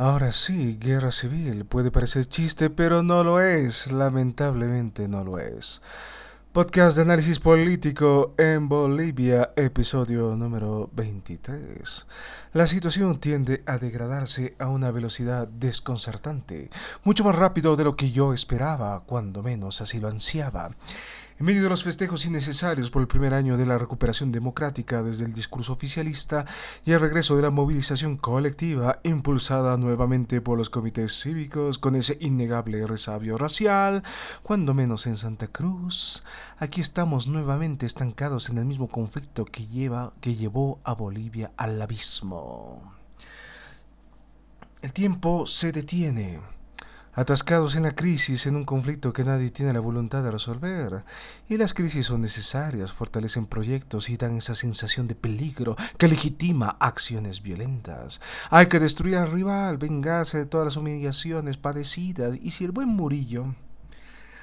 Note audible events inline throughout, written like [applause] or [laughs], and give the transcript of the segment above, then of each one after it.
Ahora sí, guerra civil. Puede parecer chiste, pero no lo es. Lamentablemente no lo es. Podcast de análisis político en Bolivia, episodio número 23. La situación tiende a degradarse a una velocidad desconcertante, mucho más rápido de lo que yo esperaba, cuando menos así lo ansiaba. En medio de los festejos innecesarios por el primer año de la recuperación democrática desde el discurso oficialista y el regreso de la movilización colectiva impulsada nuevamente por los comités cívicos con ese innegable resabio racial, cuando menos en Santa Cruz, aquí estamos nuevamente estancados en el mismo conflicto que, que llevó a Bolivia al abismo. El tiempo se detiene atascados en la crisis, en un conflicto que nadie tiene la voluntad de resolver. Y las crisis son necesarias, fortalecen proyectos y dan esa sensación de peligro que legitima acciones violentas. Hay que destruir al rival, vengarse de todas las humillaciones padecidas. Y si el buen Murillo,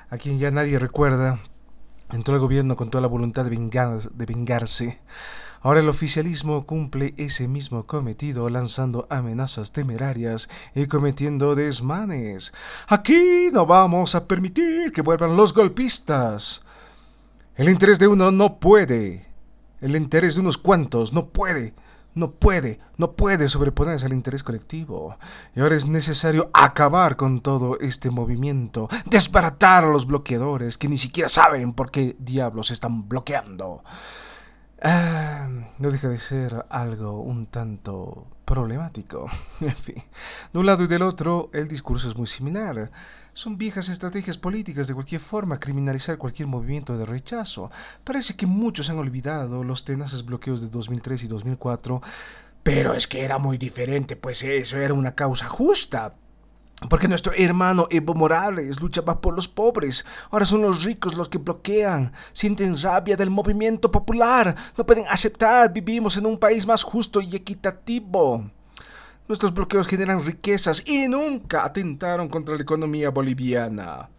a quien ya nadie recuerda, entró al gobierno con toda la voluntad de, de vengarse, Ahora el oficialismo cumple ese mismo cometido lanzando amenazas temerarias y cometiendo desmanes. Aquí no vamos a permitir que vuelvan los golpistas. El interés de uno no puede. El interés de unos cuantos no puede. No puede, no puede sobreponerse al interés colectivo. Y ahora es necesario acabar con todo este movimiento, desbaratar a los bloqueadores que ni siquiera saben por qué diablos están bloqueando. Ah, no deja de ser algo un tanto problemático. [laughs] en fin, de un lado y del otro, el discurso es muy similar. Son viejas estrategias políticas de cualquier forma criminalizar cualquier movimiento de rechazo. Parece que muchos han olvidado los tenaces bloqueos de 2003 y 2004. Pero es que era muy diferente, pues eso era una causa justa. Porque nuestro hermano Evo Morales luchaba por los pobres. Ahora son los ricos los que bloquean. Sienten rabia del movimiento popular. No pueden aceptar. Vivimos en un país más justo y equitativo. Nuestros bloqueos generan riquezas y nunca atentaron contra la economía boliviana.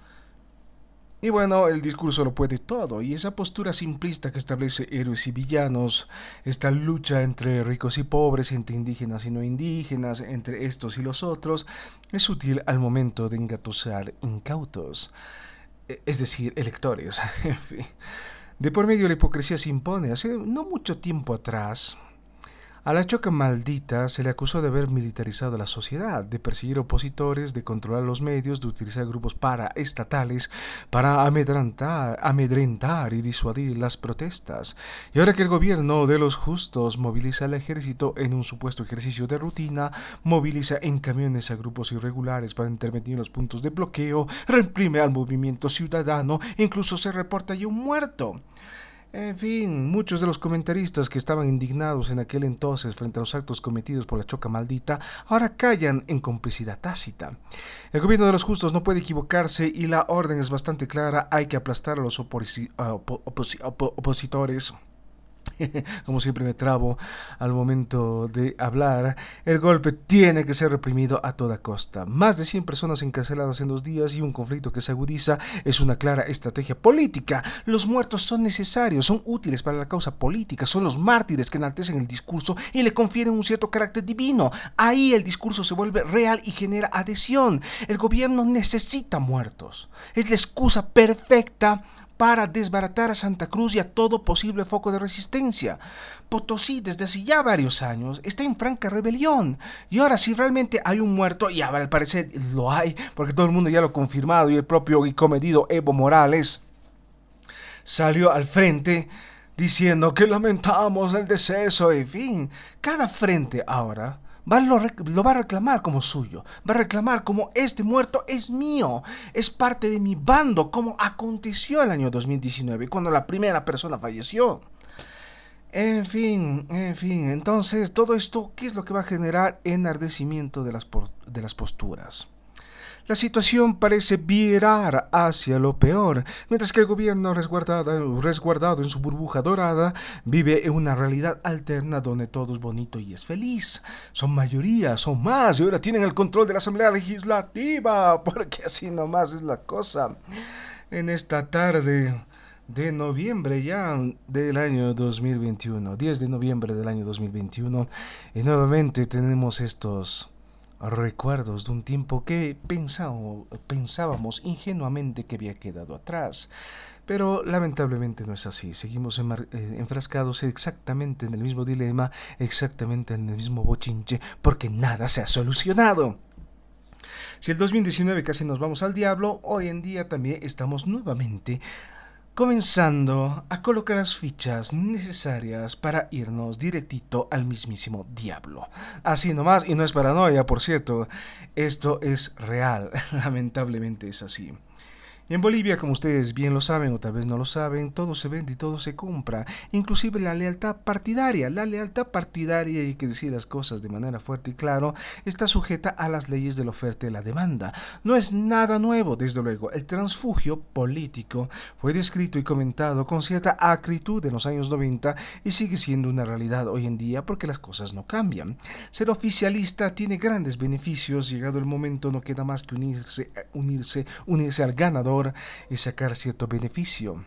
Y bueno, el discurso lo puede todo, y esa postura simplista que establece héroes y villanos, esta lucha entre ricos y pobres, entre indígenas y no indígenas, entre estos y los otros, es útil al momento de engatusar incautos, e, es decir, electores. [laughs] De por medio la hipocresía se impone. Hace no mucho tiempo atrás, a la choca maldita se le acusó de haber militarizado la sociedad, de perseguir opositores, de controlar los medios, de utilizar grupos paraestatales para amedrentar, amedrentar y disuadir las protestas. Y ahora que el gobierno de los justos moviliza al ejército en un supuesto ejercicio de rutina, moviliza en camiones a grupos irregulares para intervenir en los puntos de bloqueo, reprime al movimiento ciudadano, incluso se reporta ya un muerto. En fin, muchos de los comentaristas que estaban indignados en aquel entonces frente a los actos cometidos por la choca maldita, ahora callan en complicidad tácita. El gobierno de los justos no puede equivocarse y la orden es bastante clara, hay que aplastar a los opositores [laughs] como siempre me trabo al momento de hablar, el golpe tiene que ser reprimido a toda costa. Más de 100 personas encarceladas en dos días y un conflicto que se agudiza es una clara estrategia política. Los muertos son necesarios, son útiles para la causa política, son los mártires que enaltecen el discurso y le confieren un cierto carácter divino. Ahí el discurso se vuelve real y genera adhesión. El gobierno necesita muertos. Es la excusa perfecta para desbaratar a Santa Cruz y a todo posible foco de resistencia. Potosí desde hace ya varios años está en franca rebelión. Y ahora si realmente hay un muerto, y al parecer lo hay, porque todo el mundo ya lo ha confirmado y el propio y comedido Evo Morales salió al frente diciendo que lamentamos el deceso, en fin, cada frente ahora lo, va a reclamar como suyo, va a reclamar como este muerto es mío, es parte de mi bando, como aconteció el año 2019, cuando la primera persona falleció. En fin, en fin, entonces todo esto, ¿qué es lo que va a generar enardecimiento de las, de las posturas? La situación parece virar hacia lo peor, mientras que el gobierno resguardado, en su burbuja dorada vive en una realidad alterna donde todo es bonito y es feliz. Son mayoría, son más, y ahora tienen el control de la Asamblea Legislativa, [laughs] porque así nomás es la cosa. En esta tarde de noviembre ya del año 2021, 10 de noviembre del año 2021, y nuevamente tenemos estos recuerdos de un tiempo que pensábamos ingenuamente que había quedado atrás. Pero lamentablemente no es así. Seguimos eh, enfrascados exactamente en el mismo dilema, exactamente en el mismo bochinche, porque nada se ha solucionado. Si el 2019 casi nos vamos al diablo, hoy en día también estamos nuevamente comenzando a colocar las fichas necesarias para irnos directito al mismísimo diablo. Así nomás, y no es paranoia, por cierto, esto es real, [laughs] lamentablemente es así. En Bolivia, como ustedes bien lo saben o tal vez no lo saben, todo se vende y todo se compra, inclusive la lealtad partidaria. La lealtad partidaria, y que decir las cosas de manera fuerte y claro, está sujeta a las leyes de la oferta y la demanda. No es nada nuevo, desde luego. El transfugio político fue descrito y comentado con cierta acritud en los años 90 y sigue siendo una realidad hoy en día porque las cosas no cambian. Ser oficialista tiene grandes beneficios, llegado el momento no queda más que unirse, unirse, unirse al ganador y sacar cierto beneficio.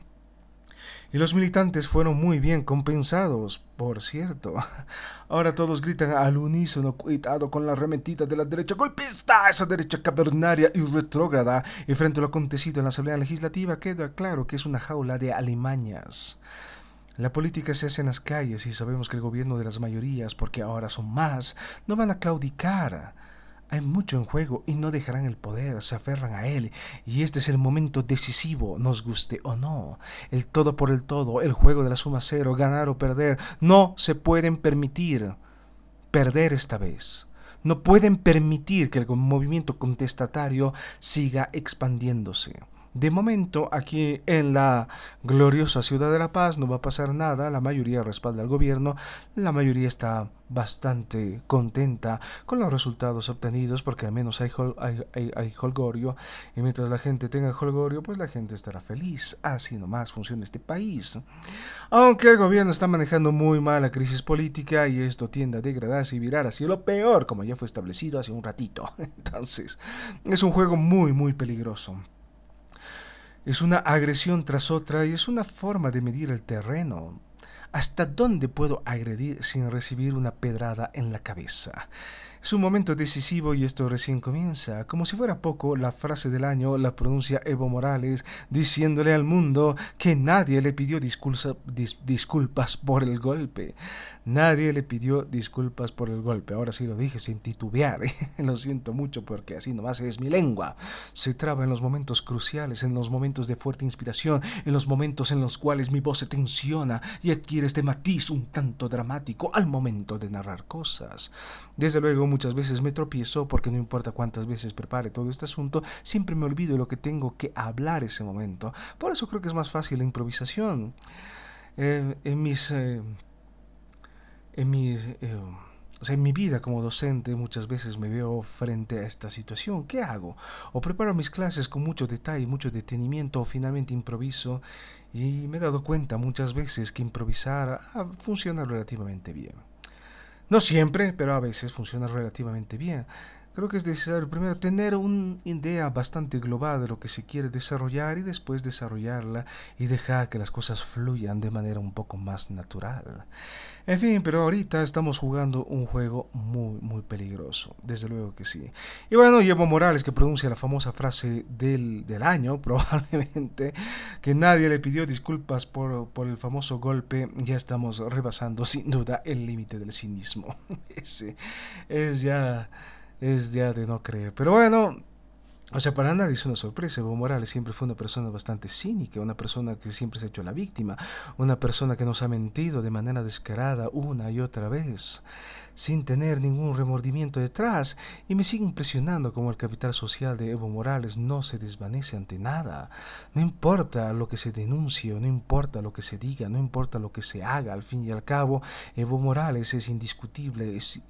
Y los militantes fueron muy bien compensados, por cierto. [laughs] Ahora todos gritan al unísono, cuidado con la remetida de la derecha golpista, esa derecha cavernaria y retrógrada. Y frente a lo acontecido en la Asamblea Legislativa queda claro que es una jaula de alimañas. La política se hace en las calles y sabemos que el gobierno de las mayorías, porque ahora son más, no van a claudicar. Hay mucho en juego y no dejarán el poder, se aferran a él. Y este es el momento decisivo, nos guste o no. El todo por el todo, el juego de la suma cero, ganar o perder. No se pueden permitir perder esta vez. No pueden permitir que el movimiento contestatario siga expandiéndose. De momento, aquí en la gloriosa ciudad de La Paz no va a pasar nada, la mayoría respalda al gobierno, la mayoría está bastante contenta con los resultados obtenidos porque al menos hay, hay, holgorio y mientras la gente tenga holgorio pues la gente estará feliz. Así nomás funciona este país. Aunque el gobierno está manejando muy mal la crisis política y esto tiende a degradarse y virar hacia lo peor como ya fue establecido hace un ratito. [laughs] Entonces es un juego muy muy peligroso es una agresión tras otra y es una forma de medir el terreno. ¿Hasta dónde puedo agredir sin recibir una pedrada en la cabeza? Es un momento decisivo y esto recién comienza. Como si fuera poco, la frase del año la pronuncia Evo Morales diciéndole al mundo que nadie le pidió disculpas por el golpe. Nadie le pidió disculpas por el golpe. Ahora sí lo dije sin titubear. ¿eh? [laughs] lo siento mucho porque así nomás es mi lengua. Se traba en los momentos cruciales, en los momentos de fuerte inspiración, en los momentos en los cuales mi voz se tensiona y adquiere este matiz un tanto dramático al momento de narrar cosas. Desde luego muchas veces me tropiezo porque no importa cuántas veces prepare todo este asunto, siempre me olvido lo que tengo que hablar ese momento. Por eso creo que es más fácil la improvisación. Eh, en mis... Eh, en mi, eh, en mi vida como docente muchas veces me veo frente a esta situación. ¿Qué hago? O preparo mis clases con mucho detalle, mucho detenimiento, o finalmente improviso. Y me he dado cuenta muchas veces que improvisar funciona relativamente bien. No siempre, pero a veces funciona relativamente bien. Creo que es necesario primero tener una idea bastante global de lo que se quiere desarrollar y después desarrollarla y dejar que las cosas fluyan de manera un poco más natural. En fin, pero ahorita estamos jugando un juego muy, muy peligroso, desde luego que sí. Y bueno, Evo Morales que pronuncia la famosa frase del, del año, [laughs] probablemente, que nadie le pidió disculpas por, por el famoso golpe, ya estamos rebasando sin duda el límite del cinismo. [laughs] Ese es ya es ya de no creer. Pero bueno, o sea, para nadie es una sorpresa. Evo Morales siempre fue una persona bastante cínica, una persona que siempre se ha hecho la víctima, una persona que nos ha mentido de manera descarada una y otra vez sin tener ningún remordimiento detrás, y me sigue impresionando cómo el capital social de Evo Morales no se desvanece ante nada. No importa lo que se denuncie, no importa lo que se diga, no importa lo que se haga, al fin y al cabo, Evo Morales es indiscutible, es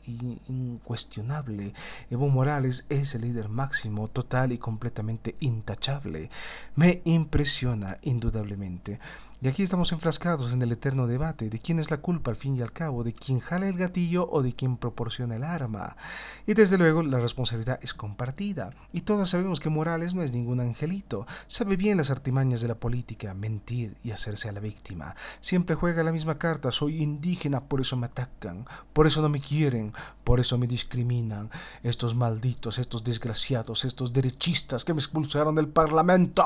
incuestionable. Evo Morales es el líder máximo, total y completamente intachable. Me impresiona indudablemente. Y aquí estamos enfrascados en el eterno debate de quién es la culpa al fin y al cabo, de quién jala el gatillo o de quién proporciona el arma. Y desde luego la responsabilidad es compartida. Y todos sabemos que Morales no es ningún angelito. Sabe bien las artimañas de la política, mentir y hacerse a la víctima. Siempre juega la misma carta, soy indígena, por eso me atacan, por eso no me quieren, por eso me discriminan. Estos malditos, estos desgraciados, estos derechistas que me expulsaron del Parlamento.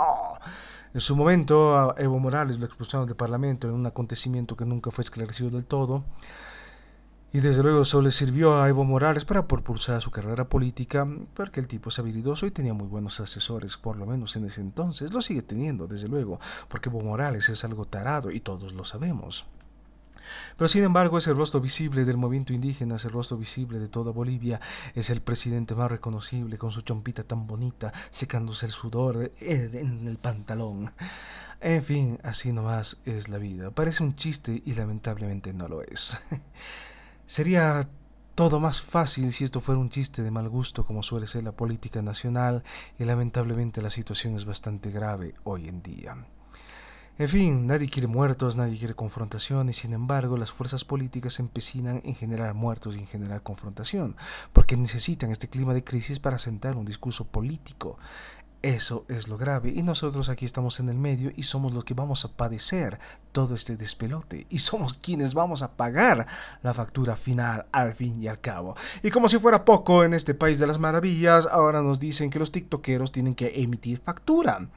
En su momento, a Evo Morales lo expulsaron del Parlamento en un acontecimiento que nunca fue esclarecido del todo. Y desde luego eso le sirvió a Evo Morales para propulsar su carrera política, porque el tipo es habilidoso y tenía muy buenos asesores, por lo menos en ese entonces. Lo sigue teniendo, desde luego, porque Evo Morales es algo tarado y todos lo sabemos. Pero sin embargo es el rostro visible del movimiento indígena, es el rostro visible de toda Bolivia, es el presidente más reconocible con su chompita tan bonita, secándose el sudor eh, en el pantalón. En fin, así nomás es la vida. Parece un chiste y lamentablemente no lo es. [laughs] Sería todo más fácil si esto fuera un chiste de mal gusto como suele ser la política nacional y lamentablemente la situación es bastante grave hoy en día. En fin, nadie quiere muertos, nadie quiere confrontación y sin embargo las fuerzas políticas se empecinan en generar muertos y en generar confrontación, porque necesitan este clima de crisis para sentar un discurso político. Eso es lo grave y nosotros aquí estamos en el medio y somos los que vamos a padecer todo este despelote y somos quienes vamos a pagar la factura final al fin y al cabo. Y como si fuera poco en este país de las maravillas, ahora nos dicen que los tiktokeros tienen que emitir factura.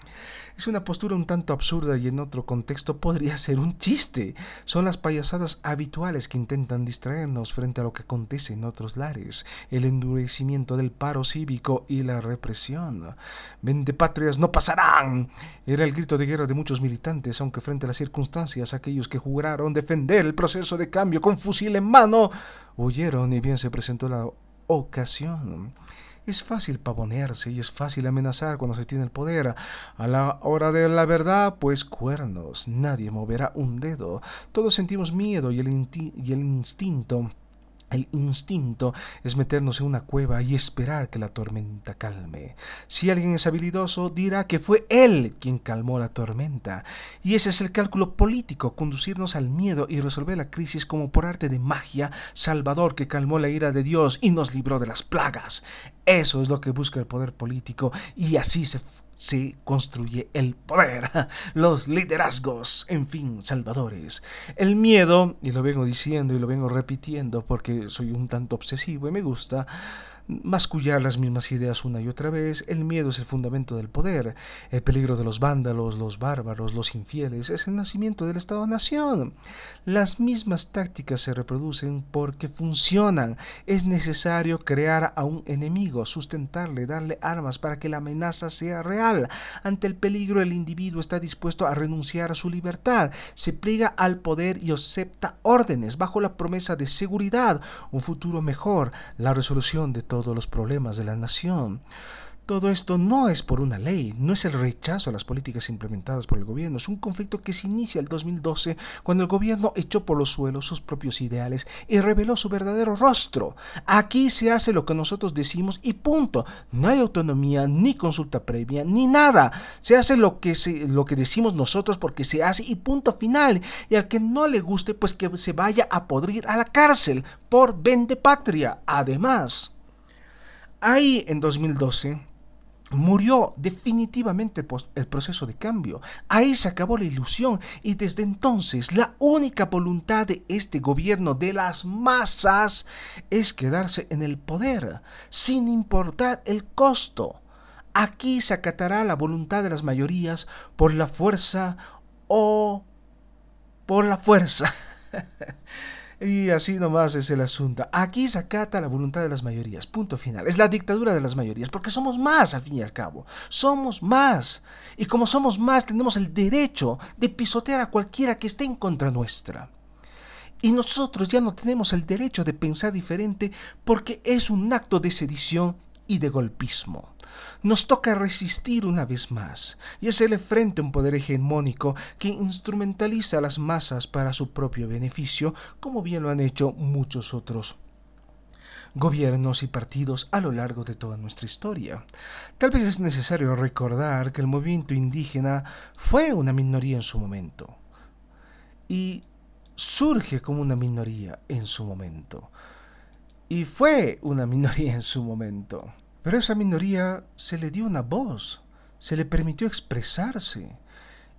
Es una postura un tanto absurda y en otro contexto podría ser un chiste. Son las payasadas habituales que intentan distraernos frente a lo que acontece en otros lares, el endurecimiento del paro cívico y la represión. Vende patrias no pasarán. Era el grito de guerra de muchos militantes, aunque frente a las circunstancias aquellos que juraron defender el proceso de cambio con fusil en mano huyeron y bien se presentó la ocasión. Es fácil pavonearse y es fácil amenazar cuando se tiene el poder. A la hora de la verdad, pues cuernos, nadie moverá un dedo. Todos sentimos miedo y el, y el instinto el instinto es meternos en una cueva y esperar que la tormenta calme. Si alguien es habilidoso, dirá que fue él quien calmó la tormenta. Y ese es el cálculo político, conducirnos al miedo y resolver la crisis como por arte de magia, Salvador que calmó la ira de Dios y nos libró de las plagas. Eso es lo que busca el poder político y así se se construye el poder, [laughs] los liderazgos, en fin, salvadores. El miedo, y lo vengo diciendo y lo vengo repitiendo porque soy un tanto obsesivo y me gusta, mascullar las mismas ideas una y otra vez, el miedo es el fundamento del poder, el peligro de los vándalos, los bárbaros, los infieles, es el nacimiento del Estado-Nación. Las mismas tácticas se reproducen porque funcionan. Es necesario crear a un enemigo, sustentarle, darle armas para que la amenaza sea real. Ante el peligro el individuo está dispuesto a renunciar a su libertad, se pliega al poder y acepta órdenes bajo la promesa de seguridad, un futuro mejor, la resolución de todo todos los problemas de la nación. Todo esto no es por una ley, no es el rechazo a las políticas implementadas por el gobierno, es un conflicto que se inicia el 2012 cuando el gobierno echó por los suelos sus propios ideales y reveló su verdadero rostro. Aquí se hace lo que nosotros decimos y punto. No hay autonomía, ni consulta previa, ni nada. Se hace lo que, lo que decimos nosotros porque se hace y punto final. Y al que no le guste, pues que se vaya a podrir a la cárcel por vende patria. Además, Ahí en 2012 murió definitivamente el proceso de cambio. Ahí se acabó la ilusión y desde entonces la única voluntad de este gobierno de las masas es quedarse en el poder sin importar el costo. Aquí se acatará la voluntad de las mayorías por la fuerza o por la fuerza. [laughs] Y así nomás es el asunto. Aquí se acata la voluntad de las mayorías. Punto final. Es la dictadura de las mayorías, porque somos más, al fin y al cabo. Somos más. Y como somos más, tenemos el derecho de pisotear a cualquiera que esté en contra nuestra. Y nosotros ya no tenemos el derecho de pensar diferente porque es un acto de sedición y de golpismo. Nos toca resistir una vez más y hacerle frente a un poder hegemónico que instrumentaliza a las masas para su propio beneficio, como bien lo han hecho muchos otros gobiernos y partidos a lo largo de toda nuestra historia. Tal vez es necesario recordar que el movimiento indígena fue una minoría en su momento y surge como una minoría en su momento. Y fue una minoría en su momento. Pero a esa minoría se le dio una voz, se le permitió expresarse.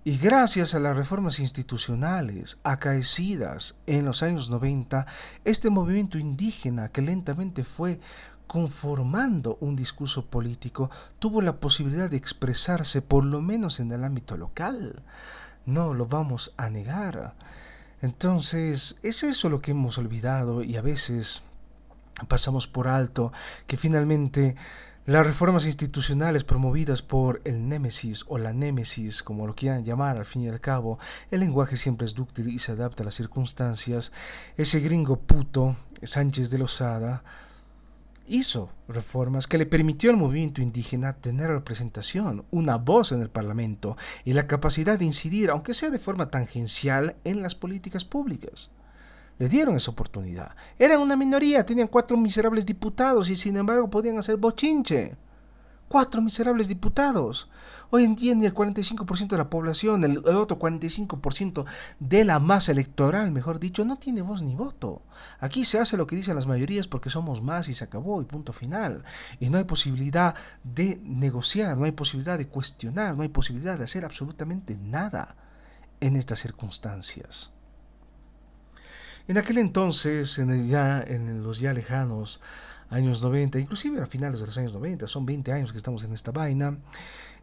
Y gracias a las reformas institucionales acaecidas en los años 90, este movimiento indígena que lentamente fue conformando un discurso político tuvo la posibilidad de expresarse por lo menos en el ámbito local. No lo vamos a negar. Entonces, es eso lo que hemos olvidado y a veces pasamos por alto que finalmente las reformas institucionales promovidas por el némesis o la némesis, como lo quieran llamar al fin y al cabo, el lenguaje siempre es dúctil y se adapta a las circunstancias, ese gringo puto, Sánchez de Lozada, hizo reformas que le permitió al movimiento indígena tener representación, una voz en el Parlamento y la capacidad de incidir, aunque sea de forma tangencial, en las políticas públicas. Le dieron esa oportunidad. Eran una minoría, tenían cuatro miserables diputados y sin embargo podían hacer bochinche. Cuatro miserables diputados. Hoy en día ni el 45% de la población, el, otro 45% de la masa electoral, mejor dicho, no tiene voz ni voto. Aquí se hace lo que dicen las mayorías porque somos más y se acabó y punto final. Y no hay posibilidad de negociar, no hay posibilidad de cuestionar, no hay posibilidad de hacer absolutamente nada en estas circunstancias. En aquel entonces, en ya, en los ya lejanos años 90, inclusive a finales de los años 90, son 20 años que estamos en esta vaina,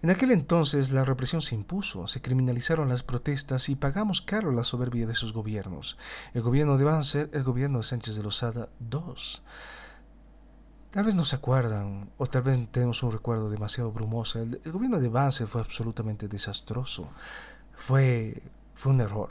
en aquel entonces la represión se impuso, se criminalizaron las protestas y pagamos caro la soberbia de sus gobiernos. El gobierno de Banzer, el gobierno de Sánchez de Lozada II. Tal vez no se acuerdan, o tal vez tenemos un recuerdo demasiado brumoso. El, gobierno de Banzer fue absolutamente desastroso. Fue un error.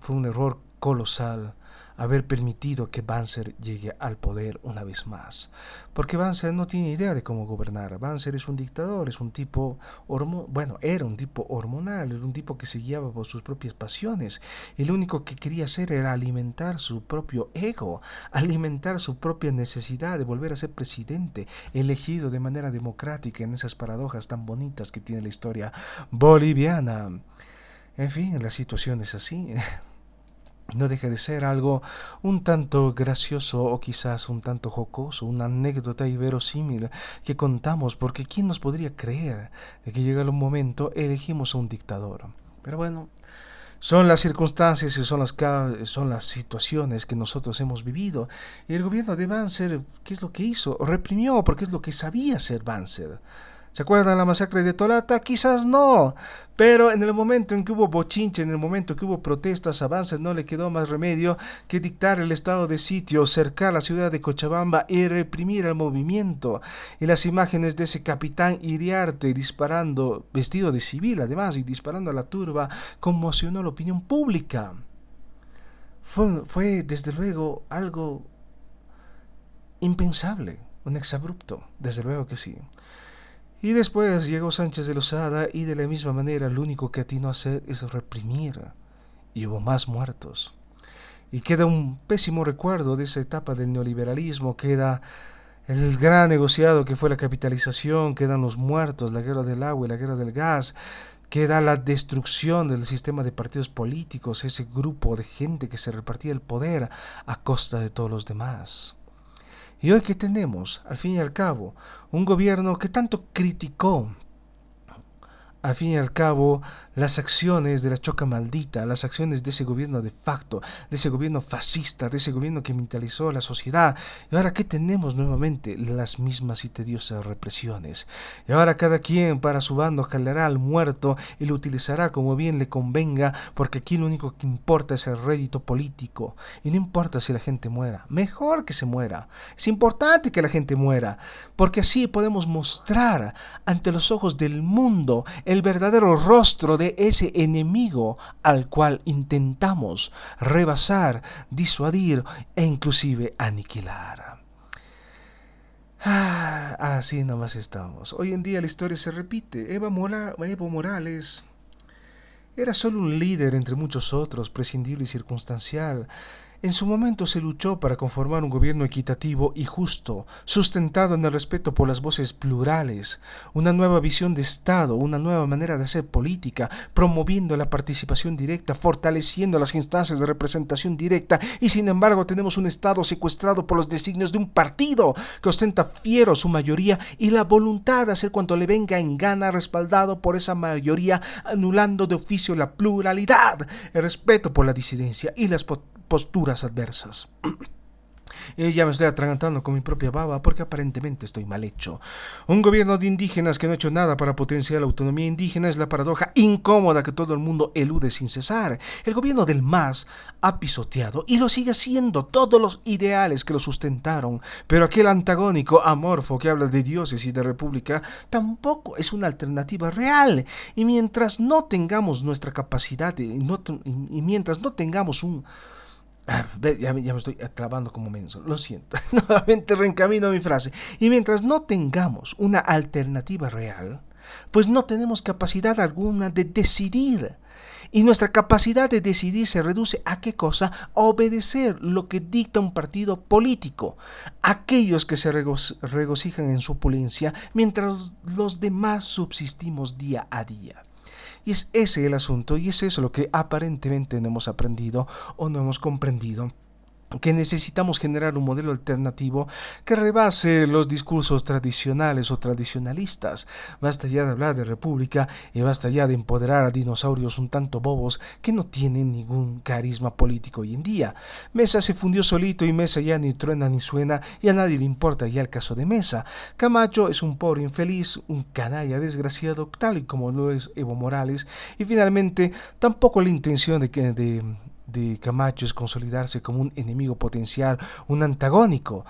Fue un error colosal haber permitido que Banzer llegue al poder una vez más. Porque Banzer no tiene idea de cómo gobernar. Banzer es un dictador, es un tipo, bueno, era un tipo hormonal, era un tipo que se guiaba por sus propias pasiones. Lo único que quería hacer era alimentar su propio ego, alimentar su propia necesidad de volver a ser presidente, elegido de manera democrática en esas paradojas tan bonitas que tiene la historia boliviana. En fin, la situación es así. [laughs] no deja de ser algo un tanto gracioso o quizás un tanto jocoso, una anécdota y verosímil que contamos porque ¿quién nos podría creer de que llega un momento elegimos a un dictador? Pero bueno, son las circunstancias y son las, son las situaciones que nosotros hemos vivido. Y el gobierno de Banzer, ¿qué es lo que hizo? Reprimió porque es lo que sabía hacer Banzer. ¿Se acuerdan la masacre de Tolata? Quizás no, pero en el momento en que hubo bochinche, en el momento en que hubo protestas, avances, no le quedó más remedio que dictar el estado de sitio, cercar la ciudad de Cochabamba y reprimir el movimiento. Y las imágenes de ese capitán Iriarte disparando, vestido de civil además, y disparando a la turba, conmocionó la opinión pública. Fue, fue desde luego algo impensable, un exabrupto, desde luego que sí. Y después llegó Sánchez de Lozada y de la misma manera lo único que atinó a hacer es reprimir. Y hubo más muertos. Y queda un pésimo recuerdo de esa etapa del neoliberalismo, queda el gran negociado que fue la capitalización, quedan los muertos, la guerra del agua y la guerra del gas, queda la destrucción del sistema de partidos políticos, ese grupo de gente que se repartía el poder a costa de todos los demás. Y hoy que tenemos, al fin y al cabo, un gobierno que tanto criticó al fin y al cabo, las acciones de la choca maldita, las acciones de ese gobierno de facto, de ese gobierno fascista, de ese gobierno que mentalizó la sociedad. Y ahora, ¿qué tenemos nuevamente? Las mismas y tediosas represiones. Y ahora cada quien para su bando jalará al muerto y lo utilizará como bien le convenga, porque aquí lo único que importa es el rédito político. Y no importa si la gente muera, mejor que se muera. Es importante que la gente muera, porque así podemos mostrar ante los ojos del mundo el verdadero rostro de ese enemigo al cual intentamos rebasar, disuadir e inclusive aniquilar. Ah, así nomás estamos. Hoy en día la historia se repite. Eva Evo Morales era solo un líder entre muchos otros, prescindible y circunstancial. En su momento se luchó para conformar un gobierno equitativo y justo, sustentado en el respeto por las voces plurales, una nueva visión de Estado, una nueva manera de hacer política, promoviendo la participación directa, fortaleciendo las instancias de representación directa, y sin embargo tenemos un Estado secuestrado por los designios de un partido que ostenta fiero su mayoría y la voluntad de hacer cuanto le venga en gana, respaldado por esa mayoría, anulando de oficio la pluralidad, el respeto por la disidencia y las posturas adversas. Y [clears throat] ya me estoy atragantando con mi propia baba porque aparentemente estoy mal hecho. Un gobierno de indígenas que no ha hecho nada para potenciar la autonomía indígena es la paradoja incómoda que todo el mundo elude sin cesar. El gobierno del MAS ha pisoteado y lo sigue haciendo todos los ideales que lo sustentaron, pero aquel antagónico amorfo que habla de dioses y de república tampoco es una alternativa real. Y mientras no tengamos nuestra capacidad y mientras no tengamos un [sighs] Ah, ya, me estoy trabando como menso, lo siento. [laughs] Nuevamente reencamino mi frase. Y mientras no tengamos una alternativa real, pues no tenemos capacidad alguna de decidir. Y nuestra capacidad de decidir se reduce a qué cosa? obedecer lo que dicta un partido político. Aquellos que se regocijan en su opulencia, mientras los demás subsistimos día a día. Y es ese el asunto y es eso lo que aparentemente no hemos aprendido o no hemos comprendido que necesitamos generar un modelo alternativo que rebase los discursos tradicionales o tradicionalistas. Basta ya de hablar de república y basta ya de empoderar a dinosaurios un tanto bobos que no tienen ningún carisma político hoy en día. Mesa se fundió solito y Mesa ya ni truena ni suena y a nadie le importa ya el caso de Mesa. Camacho es un pobre infeliz, un canalla desgraciado tal y como lo es Evo Morales y finalmente tampoco la intención de que de Camacho es consolidarse como un enemigo potencial, un antagónico.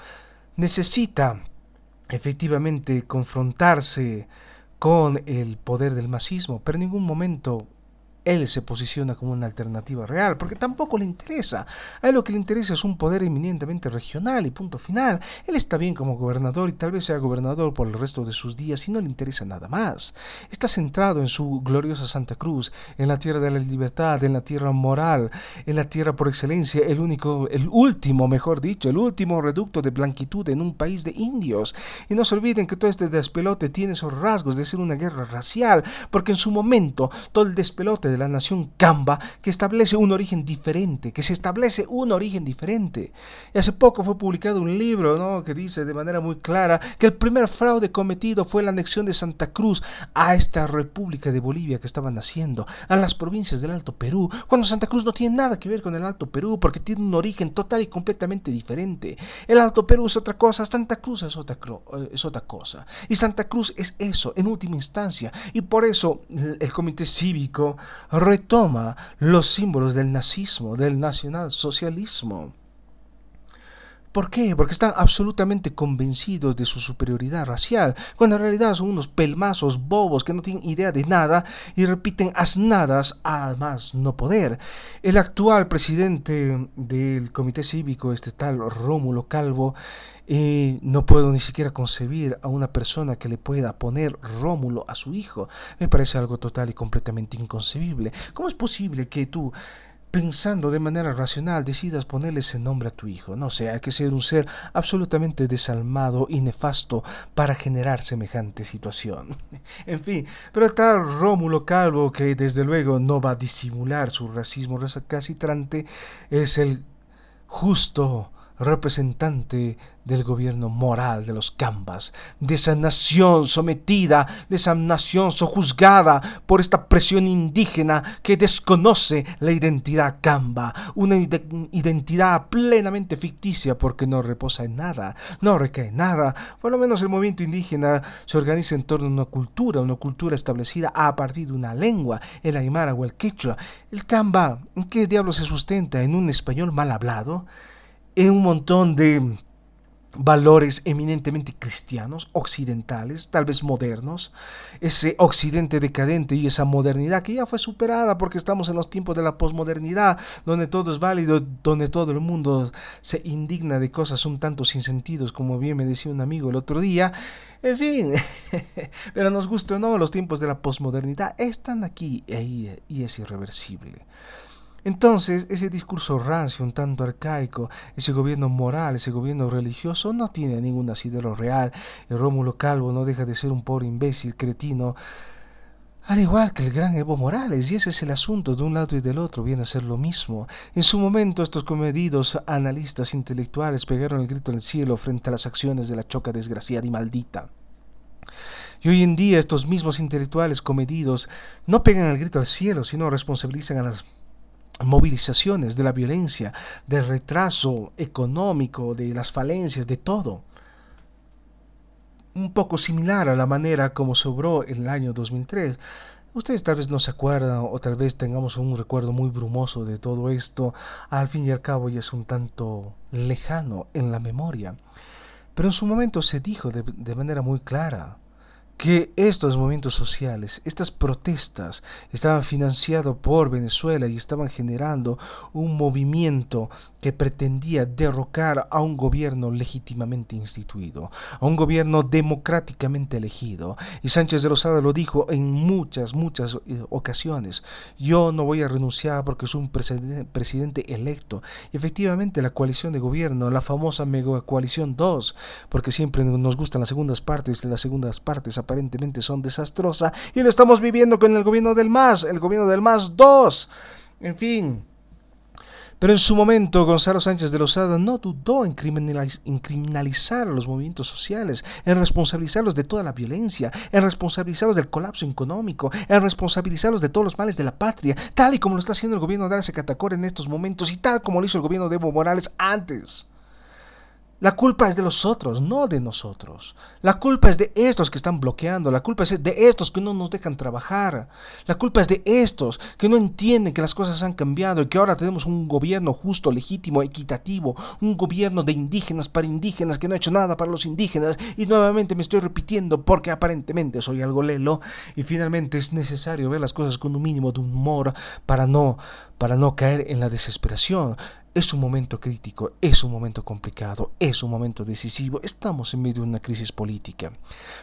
Necesita efectivamente confrontarse con el poder del masismo, pero en ningún momento él se posiciona como una alternativa real, porque tampoco le interesa. A él lo que le interesa es un poder eminentemente regional y punto final. Él está bien como gobernador y tal vez sea gobernador por el resto de sus días y no le interesa nada más. Está centrado en su gloriosa Santa Cruz, en la tierra de la libertad, en la tierra moral, en la tierra por excelencia, el único, el último, mejor dicho, el último reducto de blanquitud en un país de indios. Y no se olviden que todo este despelote tiene esos rasgos de ser una guerra racial, porque en su momento todo el despelote de la nación Kamba que establece un origen diferente, que se establece un origen diferente. Y hace poco fue publicado un libro ¿no? que dice de manera muy clara que el primer fraude cometido fue la anexión de Santa Cruz a esta República de Bolivia que estaban haciendo, a las provincias del Alto Perú, cuando Santa Cruz no tiene nada que ver con el Alto Perú porque tiene un origen total y completamente diferente. El Alto Perú es otra cosa, Santa Cruz es otra, eh, es otra cosa. Y Santa Cruz es eso, en última instancia. Y por eso el Comité Cívico retoma los símbolos del nazismo, del nacionalsocialismo. ¿Por qué? Porque están absolutamente convencidos de su superioridad racial, cuando en realidad son unos pelmazos bobos que no tienen idea de nada y repiten asnadas a más no poder. El actual presidente del Comité Cívico, este tal Rómulo Calvo, eh, no puedo ni siquiera concebir a una persona que le pueda poner Rómulo a su hijo. Me parece algo total y completamente inconcebible. ¿Cómo es posible que tú pensando de manera racional decidas ponerle ese nombre a tu hijo. No sé, hay que ser un ser absolutamente desalmado y nefasto para generar semejante situación. [laughs] en fin, pero está Rómulo Calvo, que desde luego no va a disimular su racismo recalcitrante, es el justo representante del gobierno moral de los Cambas, de esa nación sometida, de esa nación sojuzgada por esta presión indígena que desconoce la identidad Camba, una identidad plenamente ficticia porque no reposa en nada, no recae en nada. Por lo menos el movimiento indígena se organiza en torno a una cultura, una cultura establecida a partir de una lengua, el aymara o el quechua. El Camba, ¿en qué diablo se sustenta? ¿En un español mal hablado? En un montón de valores eminentemente cristianos, occidentales, tal vez modernos, ese occidente decadente y esa modernidad que ya fue superada porque estamos en los tiempos de la posmodernidad, donde todo es válido, donde todo el mundo se indigna de cosas un tanto sin sentidos, como bien me decía un amigo el otro día. En fin, [laughs] pero nos gusta o no, los tiempos de la posmodernidad están aquí y es irreversible. Entonces, ese discurso rancio, un tanto arcaico, ese gobierno moral, ese gobierno religioso, no tiene ningún asidero real. El Rómulo Calvo no deja de ser un pobre imbécil, cretino, al igual que el gran Evo Morales, y ese es el asunto, de un lado y del otro viene a ser lo mismo. En su momento estos comedidos analistas intelectuales pegaron el grito al cielo frente a las acciones de la choca desgraciada y maldita. Y hoy en día estos mismos intelectuales comedidos no pegan el grito al cielo, sino responsabilizan a las movilizaciones, de la violencia, del retraso económico, de las falencias, de todo. Un poco similar a la manera como sobró el año 2003. Ustedes tal vez no se acuerdan o tal vez tengamos un recuerdo muy brumoso de todo esto. Al fin y al cabo ya es un tanto lejano en la memoria. Pero en su momento se dijo de, de manera muy clara que estos movimientos sociales, estas protestas, estaban financiados por Venezuela y estaban generando un movimiento que pretendía derrocar a un gobierno legítimamente instituido, a un gobierno democráticamente elegido. Y Sánchez de Rosada lo dijo en muchas, muchas eh, ocasiones. Yo no voy a renunciar porque soy un presidente electo. Efectivamente la coalición de gobierno, la famosa mega coalición 2, porque siempre nos gustan las segundas partes, las segundas partes aparentemente son desastrosas y lo estamos viviendo con el gobierno del MAS, el gobierno del MAS 2. En fin. Pero en su momento Gonzalo Sánchez de Lozada no dudó en, criminalizar a los movimientos sociales, en responsabilizarlos de toda la violencia, en responsabilizarlos del colapso económico, en responsabilizarlos de todos los males de la patria, tal y como lo está haciendo el gobierno de Arce Catacor en estos momentos y tal como lo hizo el gobierno de Evo Morales antes. La culpa es de los otros, no de nosotros. La culpa es de estos que están bloqueando, la culpa es de estos que no nos dejan trabajar. La culpa es de estos que no entienden que las cosas han cambiado y que ahora tenemos un gobierno justo, legítimo, equitativo, un gobierno de indígenas para indígenas que no ha hecho nada para los indígenas. Y nuevamente me estoy repitiendo porque aparentemente soy algo lelo y finalmente es necesario ver las cosas con un mínimo de humor para no para no caer en la desesperación. Es un momento crítico, es un momento complicado, es un momento decisivo. Estamos en medio de una crisis política.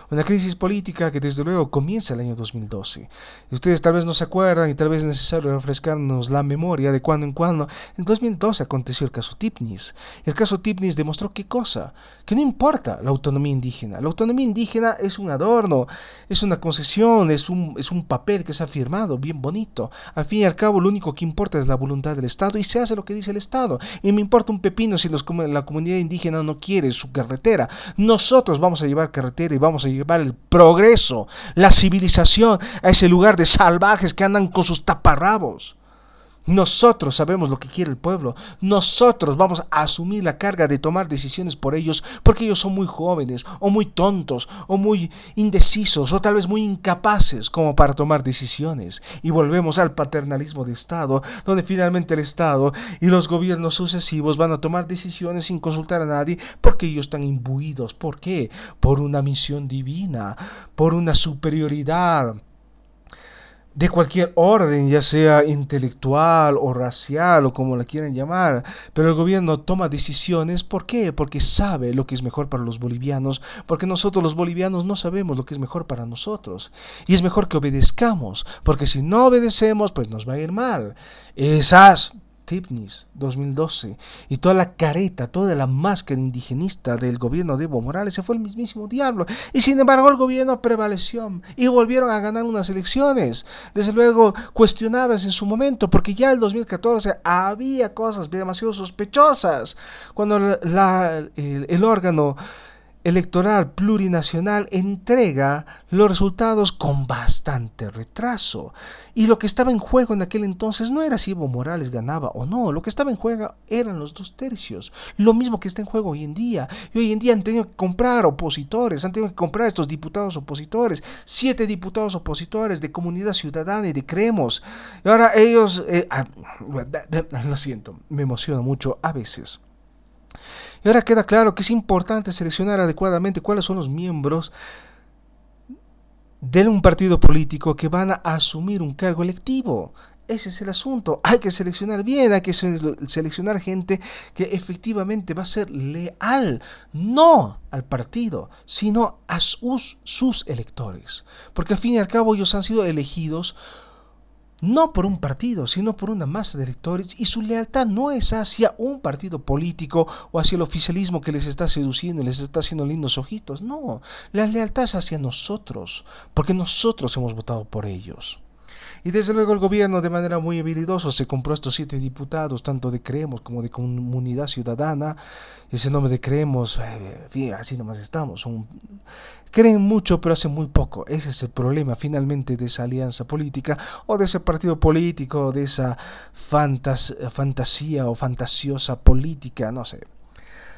Una crisis política que desde luego comienza el año 2012. ustedes tal vez no se acuerdan y tal vez es necesario refrescarnos la memoria de cuando en cuando. En 2012 aconteció el caso Tipnis. El caso Tipnis demostró qué cosa? Que no importa la autonomía indígena. La autonomía indígena es un adorno, es una concesión, es un, es un papel que se ha firmado, bien bonito. Al fin y al cabo lo único que importa es la voluntad del Estado y se hace lo que dice el Estado. Y me importa un pepino si la comunidad indígena no quiere su carretera. Nosotros vamos a llevar carretera y vamos a llevar el progreso, la civilización a ese lugar de salvajes que andan con sus taparrabos. Nosotros sabemos lo que quiere el pueblo. Nosotros vamos a asumir la carga de tomar decisiones por ellos porque ellos son muy jóvenes o muy tontos o muy indecisos o tal vez muy incapaces como para tomar decisiones. Y volvemos al paternalismo de Estado, donde finalmente el Estado y los gobiernos sucesivos van a tomar decisiones sin consultar a nadie porque ellos están imbuidos. ¿Por qué? Por una misión divina, por una superioridad de cualquier orden, ya sea intelectual o racial o como la quieran llamar, pero el gobierno toma decisiones, ¿por qué? Porque sabe lo que es mejor para los bolivianos, porque nosotros los bolivianos no sabemos lo que es mejor para nosotros. Y es mejor que obedezcamos, porque si no obedecemos, pues nos va a ir mal. Esas Tipnis 2012 y toda la careta, toda la máscara indigenista del gobierno de Evo Morales se fue el mismísimo diablo. Y sin embargo el gobierno prevaleció y volvieron a ganar unas elecciones, desde luego cuestionadas en su momento, porque ya el 2014 había cosas demasiado sospechosas cuando el órgano electoral plurinacional entrega los resultados con bastante retraso. Y lo que estaba en juego en aquel entonces no era si Evo Morales ganaba o no, lo que estaba en juego eran los dos tercios. Lo mismo que está en juego hoy en día. Y hoy en día han tenido que comprar opositores, han tenido que comprar estos diputados opositores, siete diputados opositores de Comunidad Ciudadana y de Creemos. Y ahora ellos, eh, ah, lo siento, me emociona mucho a veces. Y ahora queda claro que es importante seleccionar adecuadamente cuáles son los miembros de un partido político que van a asumir un cargo electivo. Ese es el asunto. Hay que seleccionar bien, hay que seleccionar gente que efectivamente va a ser leal, no al partido, sino a sus, sus electores. Porque al fin y al cabo ellos han sido elegidos no por un partido, sino por una masa de electores, y su lealtad no es hacia un partido político o hacia el oficialismo que les está seduciendo y les está haciendo lindos ojitos, no, la lealtad es hacia nosotros, porque nosotros hemos votado por ellos. Y desde luego el gobierno de manera muy habilidosa se compró estos siete diputados, tanto de Creemos como de Comunidad Ciudadana. Ese nombre de Creemos, eh, así nomás estamos. creen mucho pero hacen muy poco. Ese es el problema finalmente de esa alianza política o de ese partido político, de esa fantasía o fantasiosa política, no sé.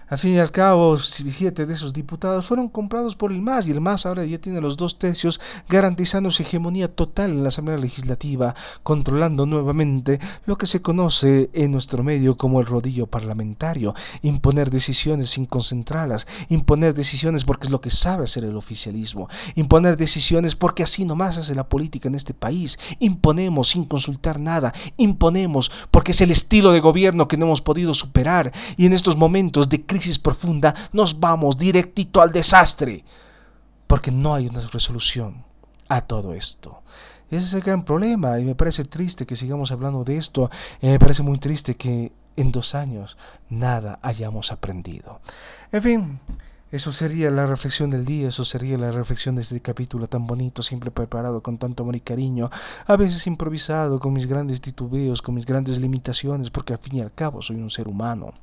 Al fin y al cabo, siete de esos diputados fueron comprados por el MAS y el MAS ahora ya tiene los dos tercios garantizando su hegemonía total en la Asamblea Legislativa, controlando nuevamente lo que se conoce en nuestro medio como el rodillo parlamentario, imponer decisiones sin concentrarlas, imponer decisiones porque es lo que sabe hacer el oficialismo, imponer decisiones porque así nomás hace la política en este país, imponemos sin consultar nada, imponemos porque es el estilo de gobierno que no hemos podido superar. Y en estos momentos de profunda, nos vamos directito al desastre, porque no hay una resolución a todo esto. Ese es el gran problema y me parece triste que sigamos hablando de esto. Y me parece muy triste que en dos años nada hayamos aprendido. En fin, eso sería la reflexión del día, eso sería la reflexión de este capítulo tan bonito, siempre preparado con tanto amor y cariño, a veces improvisado, con mis grandes titubeos, con mis grandes limitaciones, porque al fin y al cabo soy un ser humano.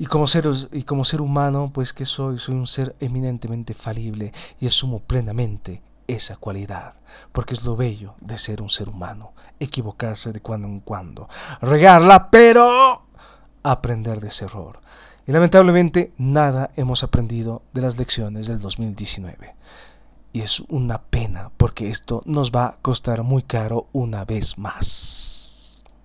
Y como, ser, y como ser humano, pues que soy, soy un ser eminentemente falible y asumo plenamente esa cualidad, porque es lo bello de ser un ser humano, equivocarse de cuando en cuando, regarla, pero aprender de ese error. Y lamentablemente nada hemos aprendido de las lecciones del 2019. Y es una pena porque esto nos va a costar muy caro una vez más.